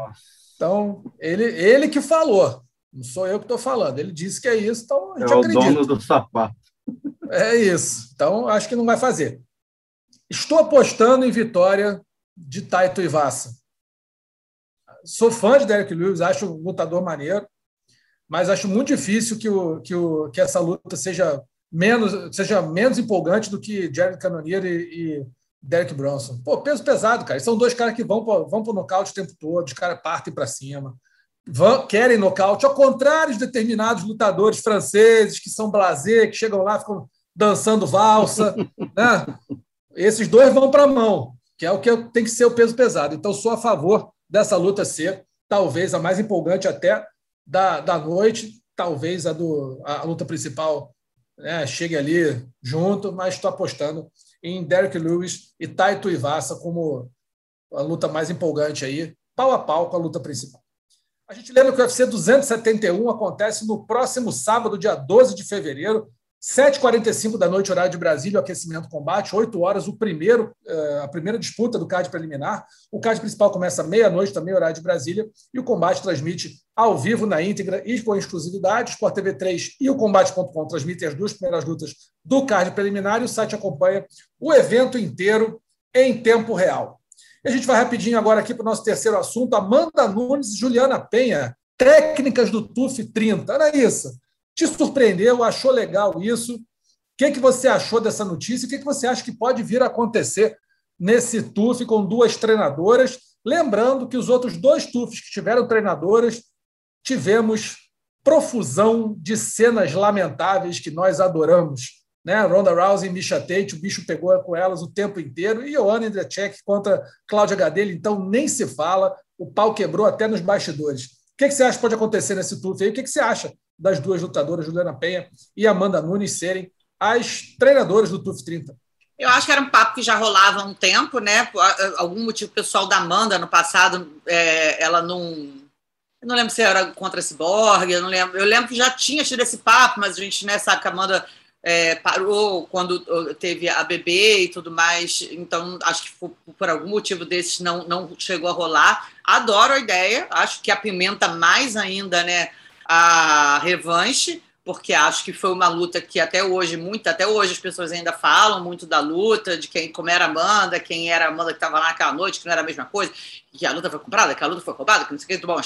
Então, ele, ele que falou. Não sou eu que estou falando. Ele disse que é isso, então a gente é acredita. o dono do sapato. É isso. Então, acho que não vai fazer. Estou apostando em vitória de Taito Ivasa sou fã de Derek Lewis, acho um lutador maneiro, mas acho muito difícil que, o, que, o, que essa luta seja menos, seja menos empolgante do que Jared Cannonier e, e Derek Bronson. Pô, peso pesado, cara. São dois caras que vão para vão o nocaute o tempo todo, os caras partem para cima, vão, querem nocaute, ao contrário de determinados lutadores franceses que são blazer, que chegam lá ficam dançando valsa. né? Esses dois vão para a mão, que é o que tem que ser o peso pesado. Então, sou a favor dessa luta ser talvez a mais empolgante até da, da noite, talvez a, do, a, a luta principal né, chegue ali junto, mas estou apostando em Derek Lewis e Taito Ivasa como a luta mais empolgante aí, pau a pau com a luta principal. A gente lembra que o UFC 271 acontece no próximo sábado, dia 12 de fevereiro, 7h45 da noite, horário de Brasília, o aquecimento combate, 8 horas, o primeiro, eh, a primeira disputa do card preliminar. O card principal começa meia-noite, também horário de Brasília, e o combate transmite ao vivo, na íntegra e com exclusividade. O Sport TV 3 e o Combate.com transmitem as duas primeiras lutas do card preliminar e o site acompanha o evento inteiro em tempo real. E a gente vai rapidinho agora aqui para o nosso terceiro assunto. Amanda Nunes e Juliana Penha, técnicas do TUF 30. Olha isso. Te surpreendeu? Achou legal isso? O que, que você achou dessa notícia? O que, que você acha que pode vir a acontecer nesse TUF com duas treinadoras? Lembrando que os outros dois TUFs que tiveram treinadoras, tivemos profusão de cenas lamentáveis que nós adoramos. Né? Ronda Rousey e Misha Tate, o bicho pegou com elas o tempo inteiro. E Joanna Indrechek contra Cláudia Gadelha, então nem se fala. O pau quebrou até nos bastidores. O que, que você acha que pode acontecer nesse TUF aí? O que, que você acha das duas lutadoras, Juliana Penha e Amanda Nunes, serem as treinadoras do TUF 30. Eu acho que era um papo que já rolava há um tempo, né? Por algum motivo pessoal da Amanda no passado, é, ela não. Eu não lembro se era contra esse Borg, eu não lembro. Eu lembro que já tinha tido esse papo, mas a gente né, sabe que a Amanda é, parou quando teve a bebê e tudo mais. Então, acho que por, por algum motivo desses não, não chegou a rolar. Adoro a ideia, acho que apimenta mais ainda, né? A revanche, porque acho que foi uma luta que até hoje, muito, até hoje as pessoas ainda falam muito da luta, de quem como era a Amanda, quem era a Amanda que estava lá naquela noite, que não era a mesma coisa, que a luta foi comprada, que a luta foi roubada, que não sei o que. Bom,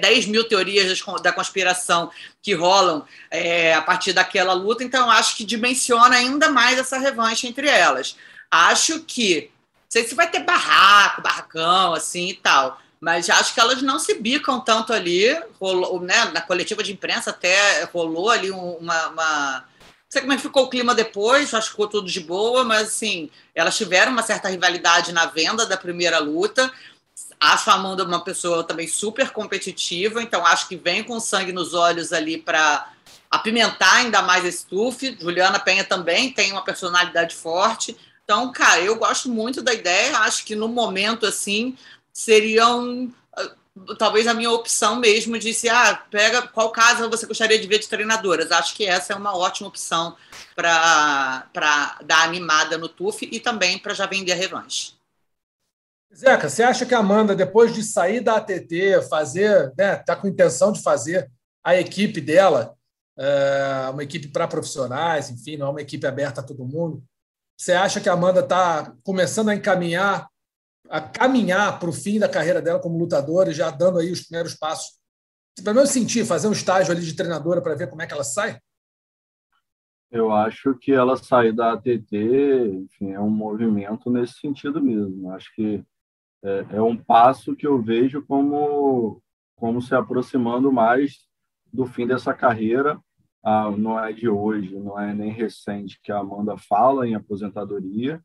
10 mil teorias da conspiração que rolam é, a partir daquela luta, então acho que dimensiona ainda mais essa revanche entre elas. Acho que, não sei se vai ter barraco, barracão, assim e tal, mas acho que elas não se bicam tanto ali. Rolou, né, na coletiva de imprensa até rolou ali uma, uma... Não sei como é que ficou o clima depois, acho que ficou tudo de boa, mas assim, elas tiveram uma certa rivalidade na venda da primeira luta. Acho a Amanda uma pessoa também super competitiva, então acho que vem com sangue nos olhos ali para apimentar ainda mais esse tuf. Juliana Penha também tem uma personalidade forte. Então, cara, eu gosto muito da ideia, acho que no momento assim, seriam ah, talvez a minha opção mesmo de se ah, pega qual casa você gostaria de ver de treinadoras. Acho que essa é uma ótima opção para dar animada no TUF e também para já vender a revanche. Zeca, você acha que a Amanda, depois de sair da ATT, fazer, né, tá com intenção de fazer a equipe dela, é, uma equipe para profissionais, enfim, não é uma equipe aberta a todo mundo. Você acha que a Amanda está começando a encaminhar a caminhar para o fim da carreira dela como lutadora, já dando aí os primeiros passos. Pelo menos sentir, fazer um estágio ali de treinadora para ver como é que ela sai? Eu acho que ela sair da ATT, enfim, é um movimento nesse sentido mesmo. Acho que é, é um passo que eu vejo como, como se aproximando mais do fim dessa carreira. Ah, não é de hoje, não é nem recente que a Amanda fala em aposentadoria,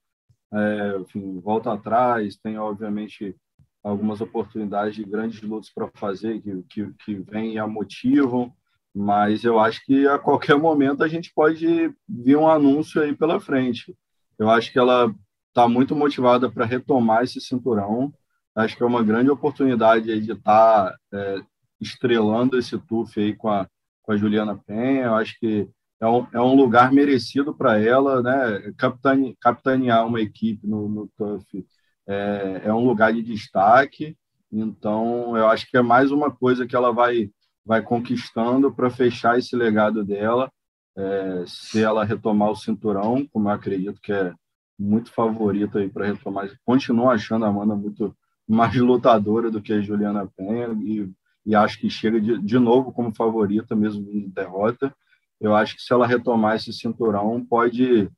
é, enfim, volta atrás, tem obviamente algumas oportunidades de grandes lutas para fazer que, que, que vêm e a motivam, mas eu acho que a qualquer momento a gente pode vir um anúncio aí pela frente. Eu acho que ela está muito motivada para retomar esse cinturão. Acho que é uma grande oportunidade aí de estar tá, é, estrelando esse TUF aí com a, com a Juliana Penha. Eu acho que é um, é um lugar merecido para ela, né? Capitane, capitanear uma equipe no, no TUF é, é um lugar de destaque. Então, eu acho que é mais uma coisa que ela vai, vai conquistando para fechar esse legado dela. É, se ela retomar o cinturão, como eu acredito que é muito favorita aí para retomar, continuo achando a Amanda muito mais lutadora do que a Juliana Penha e, e acho que chega de, de novo como favorita mesmo em derrota eu acho que se ela retomar esse cinturão, pode,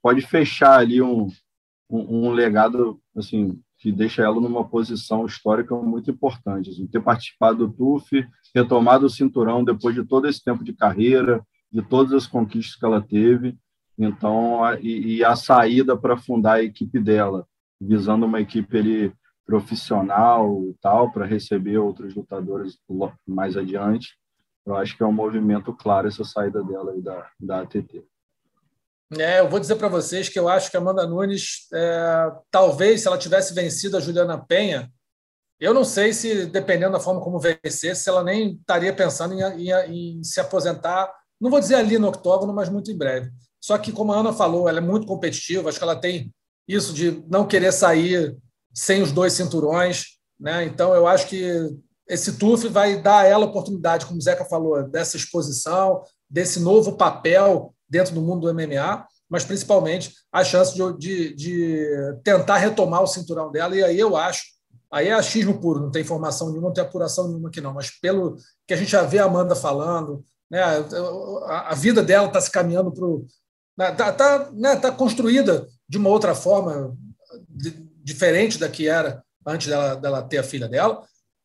pode fechar ali um, um, um legado assim que deixa ela numa posição histórica muito importante. Assim, ter participado do TUF, retomado o cinturão depois de todo esse tempo de carreira, de todas as conquistas que ela teve, então a, e, e, a saída para fundar a equipe dela, visando uma equipe ali profissional e tal, para receber outros lutadores mais adiante. Eu acho que é um movimento claro essa saída dela aí da, da ATT. É, eu vou dizer para vocês que eu acho que a Amanda Nunes, é, talvez, se ela tivesse vencido a Juliana Penha, eu não sei se, dependendo da forma como vencer, se ela nem estaria pensando em, em, em se aposentar, não vou dizer ali no octógono, mas muito em breve. Só que, como a Ana falou, ela é muito competitiva, acho que ela tem isso de não querer sair sem os dois cinturões. Né? Então, eu acho que esse TUF vai dar a ela a oportunidade, como o Zeca falou, dessa exposição, desse novo papel dentro do mundo do MMA, mas principalmente a chance de, de, de tentar retomar o cinturão dela. E aí eu acho, aí é achismo puro, não tem informação nenhuma, não tem apuração nenhuma aqui não, mas pelo que a gente já vê a Amanda falando, né, a, a vida dela está se caminhando para. Está né, tá, né, tá construída de uma outra forma, de, diferente da que era antes dela, dela ter a filha dela.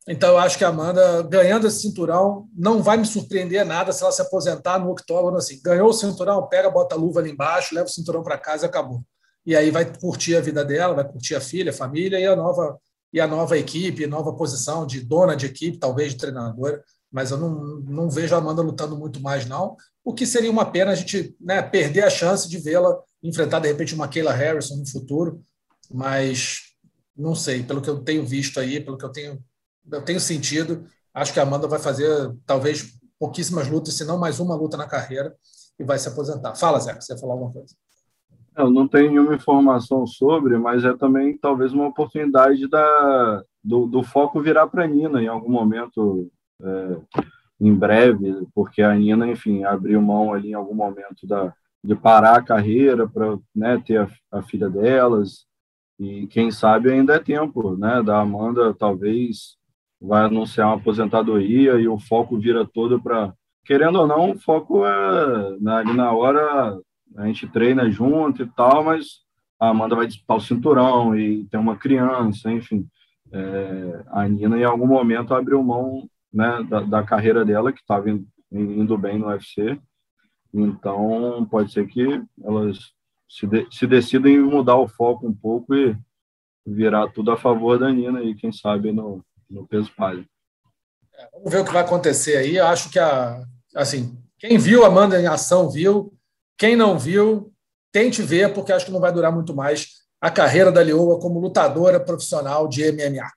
Então, eu acho que a Amanda, ganhando esse cinturão, não vai me surpreender nada se ela se aposentar no octógono assim. Ganhou o cinturão, pega, bota a luva ali embaixo, leva o cinturão para casa e acabou. E aí vai curtir a vida dela, vai curtir a filha, a família e a nova e a nova equipe, nova posição de dona de equipe, talvez de treinadora. Mas eu não, não vejo a Amanda lutando muito mais, não. O que seria uma pena a gente né, perder a chance de vê-la enfrentar, de repente, uma Kayla Harrison no futuro. Mas não sei, pelo que eu tenho visto aí, pelo que eu tenho eu tenho sentido. Acho que a Amanda vai fazer talvez pouquíssimas lutas, se não mais uma luta na carreira, e vai se aposentar. Fala, Zé, você ia falar alguma coisa? Eu não tenho nenhuma informação sobre, mas é também talvez uma oportunidade da, do, do foco virar para a Nina em algum momento, é, em breve, porque a Nina, enfim, abriu mão ali em algum momento da, de parar a carreira para né, ter a, a, filha delas, e quem sabe ainda é tempo né, da Amanda talvez vai anunciar uma aposentadoria e o foco vira todo para. Querendo ou não, o foco é né, ali na hora a gente treina junto e tal, mas a Amanda vai disputar o cinturão e tem uma criança, enfim. É, a Nina, em algum momento, abriu mão né, da, da carreira dela, que estava indo bem no UFC. Então, pode ser que elas se, de, se decidam em mudar o foco um pouco e virar tudo a favor da Nina, e quem sabe no, no peso palha. É, vamos ver o que vai acontecer aí. Eu acho que a, assim, quem viu a Amanda em ação viu, quem não viu, tente ver, porque acho que não vai durar muito mais a carreira da Lioa como lutadora profissional de MMA.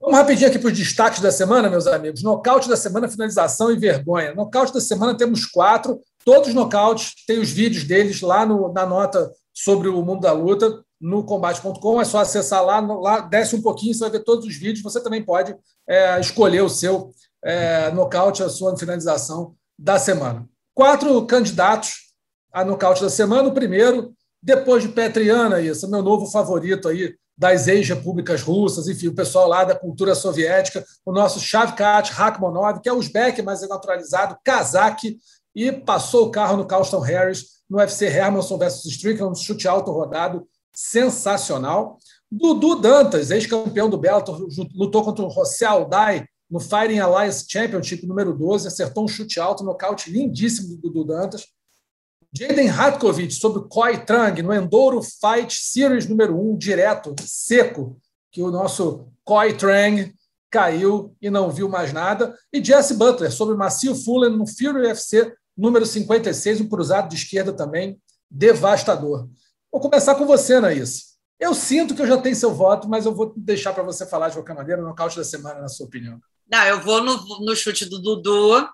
Vamos rapidinho aqui para os destaques da semana, meus amigos. Nocaute da semana, finalização e vergonha. Nocaute da semana temos quatro, todos os nocautes, tem os vídeos deles lá no, na nota sobre o mundo da luta no combate.com. É só acessar lá, lá, desce um pouquinho, você vai ver todos os vídeos. Você também pode é, escolher o seu é, nocaute, a sua finalização da semana. Quatro candidatos a nocaute da semana. O primeiro, depois de Petriana, isso, meu novo favorito aí das ex-repúblicas russas, enfim, o pessoal lá da cultura soviética, o nosso Shavkat Rakhmonov, que é uzbek, mas é naturalizado, kazakh, e passou o carro no Carlston Harris, no UFC Hermanson versus Strickland, um chute alto rodado, sensacional. Dudu Dantas, ex-campeão do Bellator, lutou contra o José Aldai no Fighting Alliance Championship número 12, acertou um chute alto, nocaute lindíssimo do Dudu Dantas. Jaden Ratkovic sobre o Koi Trang no Enduro Fight Series número 1, direto, seco, que o nosso Koi Trang caiu e não viu mais nada. E Jesse Butler sobre Macio Fullen no Fury UFC número 56, um cruzado de esquerda também, devastador. Vou começar com você, Anaís. Eu sinto que eu já tenho seu voto, mas eu vou deixar para você falar de qualquer maneira, no nocaute da semana, na sua opinião. Não, eu vou no, no chute do Dudu,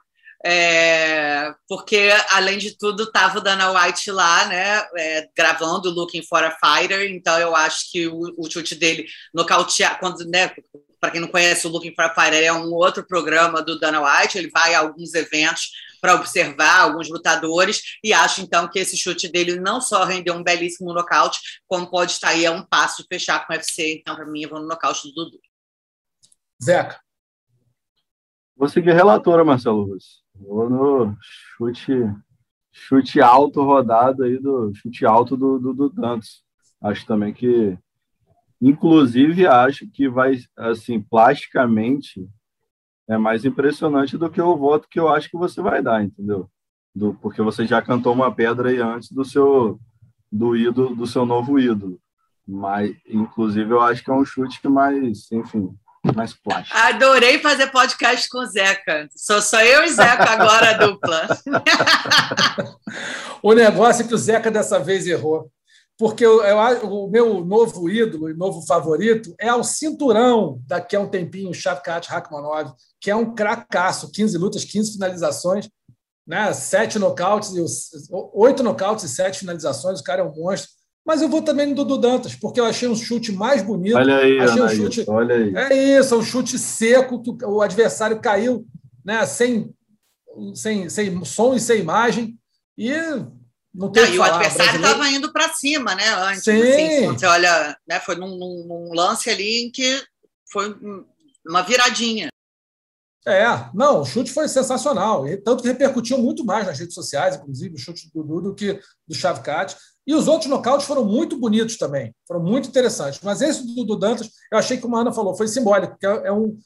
é, porque, além de tudo, estava o Dana White lá, né, é, gravando Looking for a Fighter, então eu acho que o, o chute dele nocautear, quando, né, para quem não conhece, o Looking for a Fighter é um outro programa do Dana White, ele vai a alguns eventos para observar alguns lutadores, e acho então que esse chute dele não só rendeu um belíssimo nocaute, como pode estar aí a um passo de fechar com o UFC. Então, para mim, eu vou no nocaute do Dudu. Zeca. Vou seguir relatora, Marcelo Russo. Vou no chute, chute alto rodado aí do chute alto do, do, do Dantos. Acho também que, inclusive, acho que vai, assim, plasticamente, é mais impressionante do que o voto que eu acho que você vai dar, entendeu? Do, porque você já cantou uma pedra aí antes do seu do ídolo, do seu novo ídolo. Mas, inclusive, eu acho que é um chute mais, enfim, mais plástico. Adorei fazer podcast com o Zeca. Sou só eu e Zeca agora, a dupla. o negócio é que o Zeca dessa vez errou. Porque eu, eu, o meu novo ídolo e novo favorito é o cinturão daqui a um tempinho, o Shavkat Rakhmonov, que é um cracaço, 15 lutas, 15 finalizações, né? sete nocautes, oito nocautes e sete finalizações, o cara é um monstro. Mas eu vou também no Dudu Dantas, porque eu achei um chute mais bonito. Olha aí, achei um chute, olha aí. É isso, um chute seco, que o adversário caiu né, sem, sem, sem som e sem imagem. E não tem não, E o adversário estava indo para cima, né? Antes, Sim. Assim, você olha, né, foi num, num, lance ali em que foi uma viradinha. É, não, o chute foi sensacional. Tanto que repercutiu muito mais nas redes sociais, inclusive, o chute do Dudu do que do Chavcat. E os outros nocautes foram muito bonitos também, foram muito interessantes. Mas esse do, do Dantas, eu achei que o Ana falou, foi simbólico, porque é um,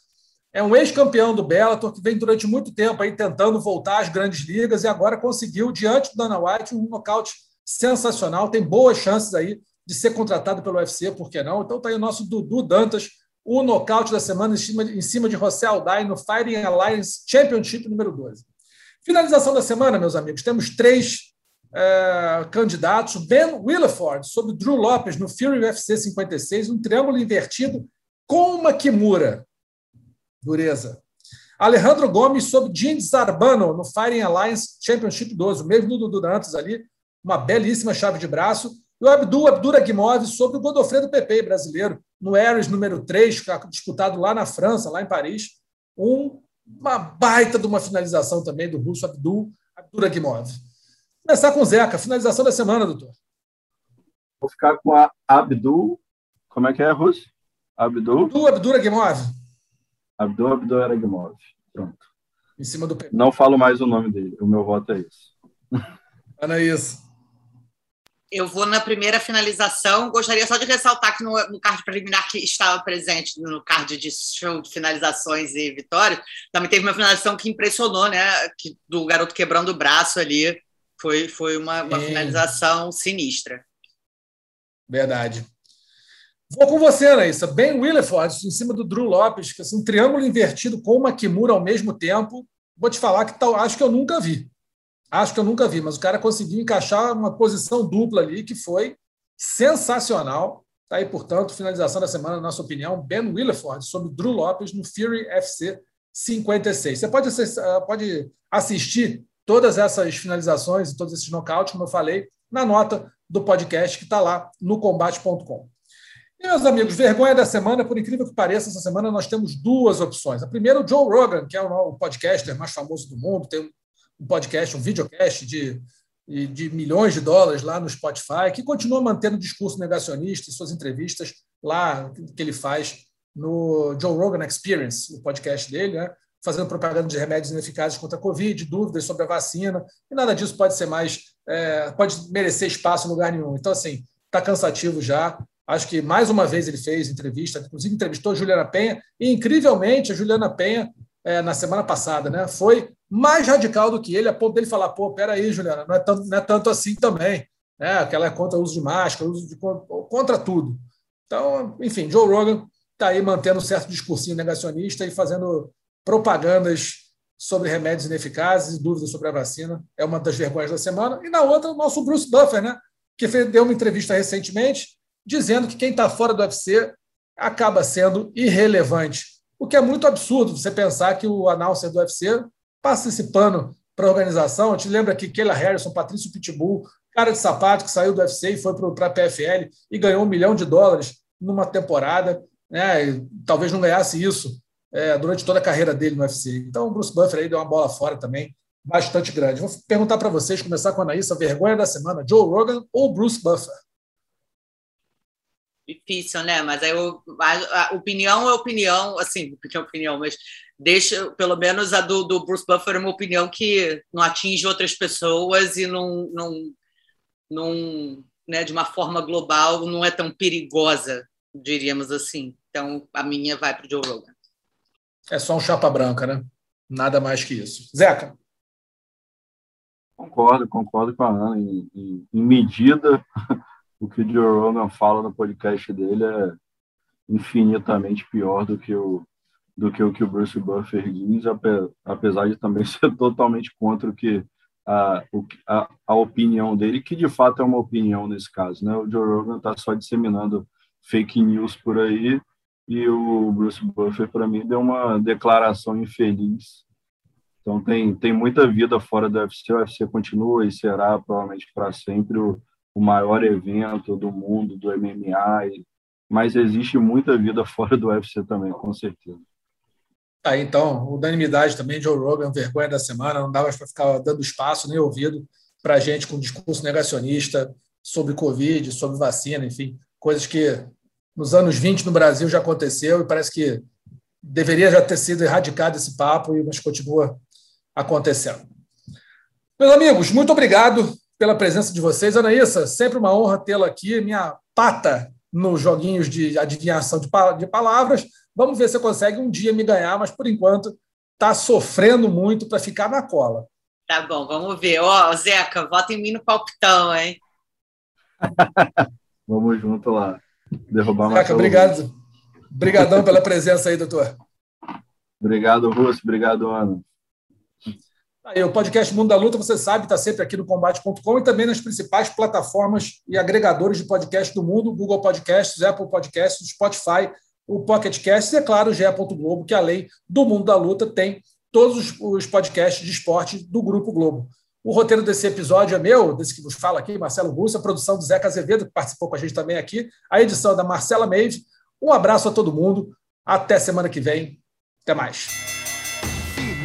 é um ex-campeão do Bellator que vem durante muito tempo aí tentando voltar às grandes ligas e agora conseguiu, diante do Dana White, um nocaute sensacional. Tem boas chances aí de ser contratado pelo UFC, por que não? Então está aí o nosso Dudu Dantas, o nocaute da semana em cima, em cima de José Alday no Fighting Alliance Championship número 12. Finalização da semana, meus amigos, temos três é, candidatos, Ben Williford sobre Drew Lopes no Fury UFC 56, um triângulo invertido com uma Kimura. Dureza. Alejandro Gomes sobre Jim Zarbano no Fighting Alliance Championship 12, o mesmo do Dudu antes ali, uma belíssima chave de braço. E o Abdul Abduragimov sobre o Godofredo Pepe, brasileiro, no Ares número 3, disputado lá na França, lá em Paris. Um, uma baita de uma finalização também do russo Abdul Abduragimov. Começar com o Zeca, finalização da semana, doutor. Vou ficar com a Abdul. Como é que é, Russo? Abdul? Abdul Abduragimov. Abdul Abduragimov. Pronto. Em cima do Não falo mais o nome dele. O meu voto é esse. Anaís. Eu vou na primeira finalização. Gostaria só de ressaltar que no, no card preliminar que estava presente no card de show de finalizações e vitórias, também teve uma finalização que impressionou, né? Que, do garoto quebrando o braço ali foi, foi uma, uma finalização sinistra. Verdade. Vou com você, Anaísa. Ben Williford, em cima do Drew Lopes, que é assim, um triângulo invertido com uma Kimura ao mesmo tempo. Vou te falar que tal, acho que eu nunca vi. Acho que eu nunca vi, mas o cara conseguiu encaixar uma posição dupla ali que foi sensacional. Está aí, portanto, finalização da semana, na nossa opinião, Ben Williford sobre Drew Lopes no Fury FC 56. Você pode, pode assistir todas essas finalizações e todos esses nocautes, como eu falei, na nota do podcast que está lá no combate.com. Meus amigos, vergonha da semana, por incrível que pareça, essa semana nós temos duas opções. A primeira, o Joe Rogan, que é o podcaster mais famoso do mundo, tem um podcast, um videocast de, de milhões de dólares lá no Spotify, que continua mantendo o discurso negacionista e suas entrevistas lá que ele faz no Joe Rogan Experience, o podcast dele, né? fazendo propaganda de remédios ineficazes contra a Covid, dúvidas sobre a vacina, e nada disso pode ser mais, é, pode merecer espaço em lugar nenhum. Então, assim, está cansativo já. Acho que mais uma vez ele fez entrevista, inclusive entrevistou a Juliana Penha, e incrivelmente a Juliana Penha, é, na semana passada, né, foi mais radical do que ele, a ponto dele falar: pô, peraí, Juliana, não é tanto, não é tanto assim também. Né, que ela é contra o uso de máscara, uso de, contra tudo. Então, enfim, Joe Rogan está aí mantendo um certo discursinho negacionista e fazendo propagandas sobre remédios ineficazes e dúvidas sobre a vacina. É uma das vergonhas da semana. E na outra, o nosso Bruce Buffer, né, que deu uma entrevista recentemente dizendo que quem está fora do UFC acaba sendo irrelevante. O que é muito absurdo você pensar que o announcer do UFC passa esse pano para a organização. te lembra que Kayla Harrison, Patrício Pitbull, cara de sapato que saiu do UFC e foi para a PFL e ganhou um milhão de dólares numa temporada. Né? talvez não ganhasse isso é, durante toda a carreira dele no UFC. Então, o Bruce Buffer aí deu uma bola fora também, bastante grande. Vou perguntar para vocês, começar com a Anaísa, vergonha da semana, Joe Rogan ou Bruce Buffer? Difícil, né? Mas aí a, a, opinião é opinião, assim, é opinião, mas deixa, pelo menos a do, do Bruce Buffer é uma opinião que não atinge outras pessoas e não, não, não né, de uma forma global, não é tão perigosa, diríamos assim. Então, a minha vai para o Joe Rogan. É só um chapa branca, né? Nada mais que isso. Zeca? Concordo, concordo com a Ana. Em, em, em medida, o que o Joe Rogan fala no podcast dele é infinitamente pior do que o do que o que o Bruce Buffer diz, apesar de também ser totalmente contra o que a, a, a opinião dele, que de fato é uma opinião nesse caso. Né? O Joe Rogan está só disseminando fake news por aí e o Bruce Buffer, para mim, deu uma declaração infeliz. Então tem, tem muita vida fora do UFC, o UFC continua e será provavelmente para sempre o, o maior evento do mundo do MMA, e, mas existe muita vida fora do UFC também, com certeza. Tá, então, unanimidade também, Joe Rogan, vergonha da semana, não dava para ficar dando espaço nem ouvido para gente com discurso negacionista sobre Covid, sobre vacina, enfim, coisas que nos anos 20 no Brasil já aconteceu e parece que deveria já ter sido erradicado esse papo, mas continua acontecendo. Meus amigos, muito obrigado pela presença de vocês. Anaísa, sempre uma honra tê-la aqui, minha pata nos joguinhos de adivinhação de, palavras. Vamos ver se você consegue um dia me ganhar, mas por enquanto está sofrendo muito para ficar na cola. Tá bom, vamos ver. Ó, oh, Zeca, vota em mim no palpitão, hein? vamos junto lá. Derrubar Zeca, obrigado. Obrigadão pela presença aí, doutor. Obrigado, Russo. Obrigado, Ana. Aí, o podcast Mundo da Luta, você sabe, está sempre aqui no combate.com e também nas principais plataformas e agregadores de podcast do mundo, Google Podcasts, Apple Podcasts, Spotify, o Pocket Cast e, é claro, o GE. Globo, que além do Mundo da Luta tem todos os podcasts de esporte do Grupo Globo. O roteiro desse episódio é meu, desse que vos fala aqui, Marcelo Russo, a produção do Zeca Azevedo, que participou com a gente também aqui, a edição é da Marcela Meive. Um abraço a todo mundo, até semana que vem, até mais.